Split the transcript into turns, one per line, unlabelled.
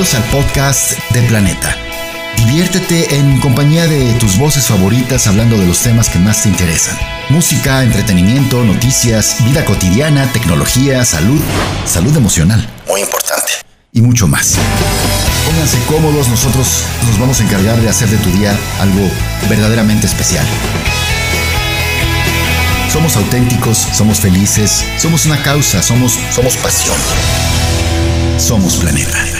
Bienvenidos al podcast de Planeta. Diviértete en compañía de tus voces favoritas hablando de los temas que más te interesan. Música, entretenimiento, noticias, vida cotidiana, tecnología, salud, salud emocional. Muy importante. Y mucho más. Pónganse cómodos, nosotros nos vamos a encargar de hacer de tu día algo verdaderamente especial. Somos auténticos, somos felices, somos una causa, somos, somos pasión. Somos planeta.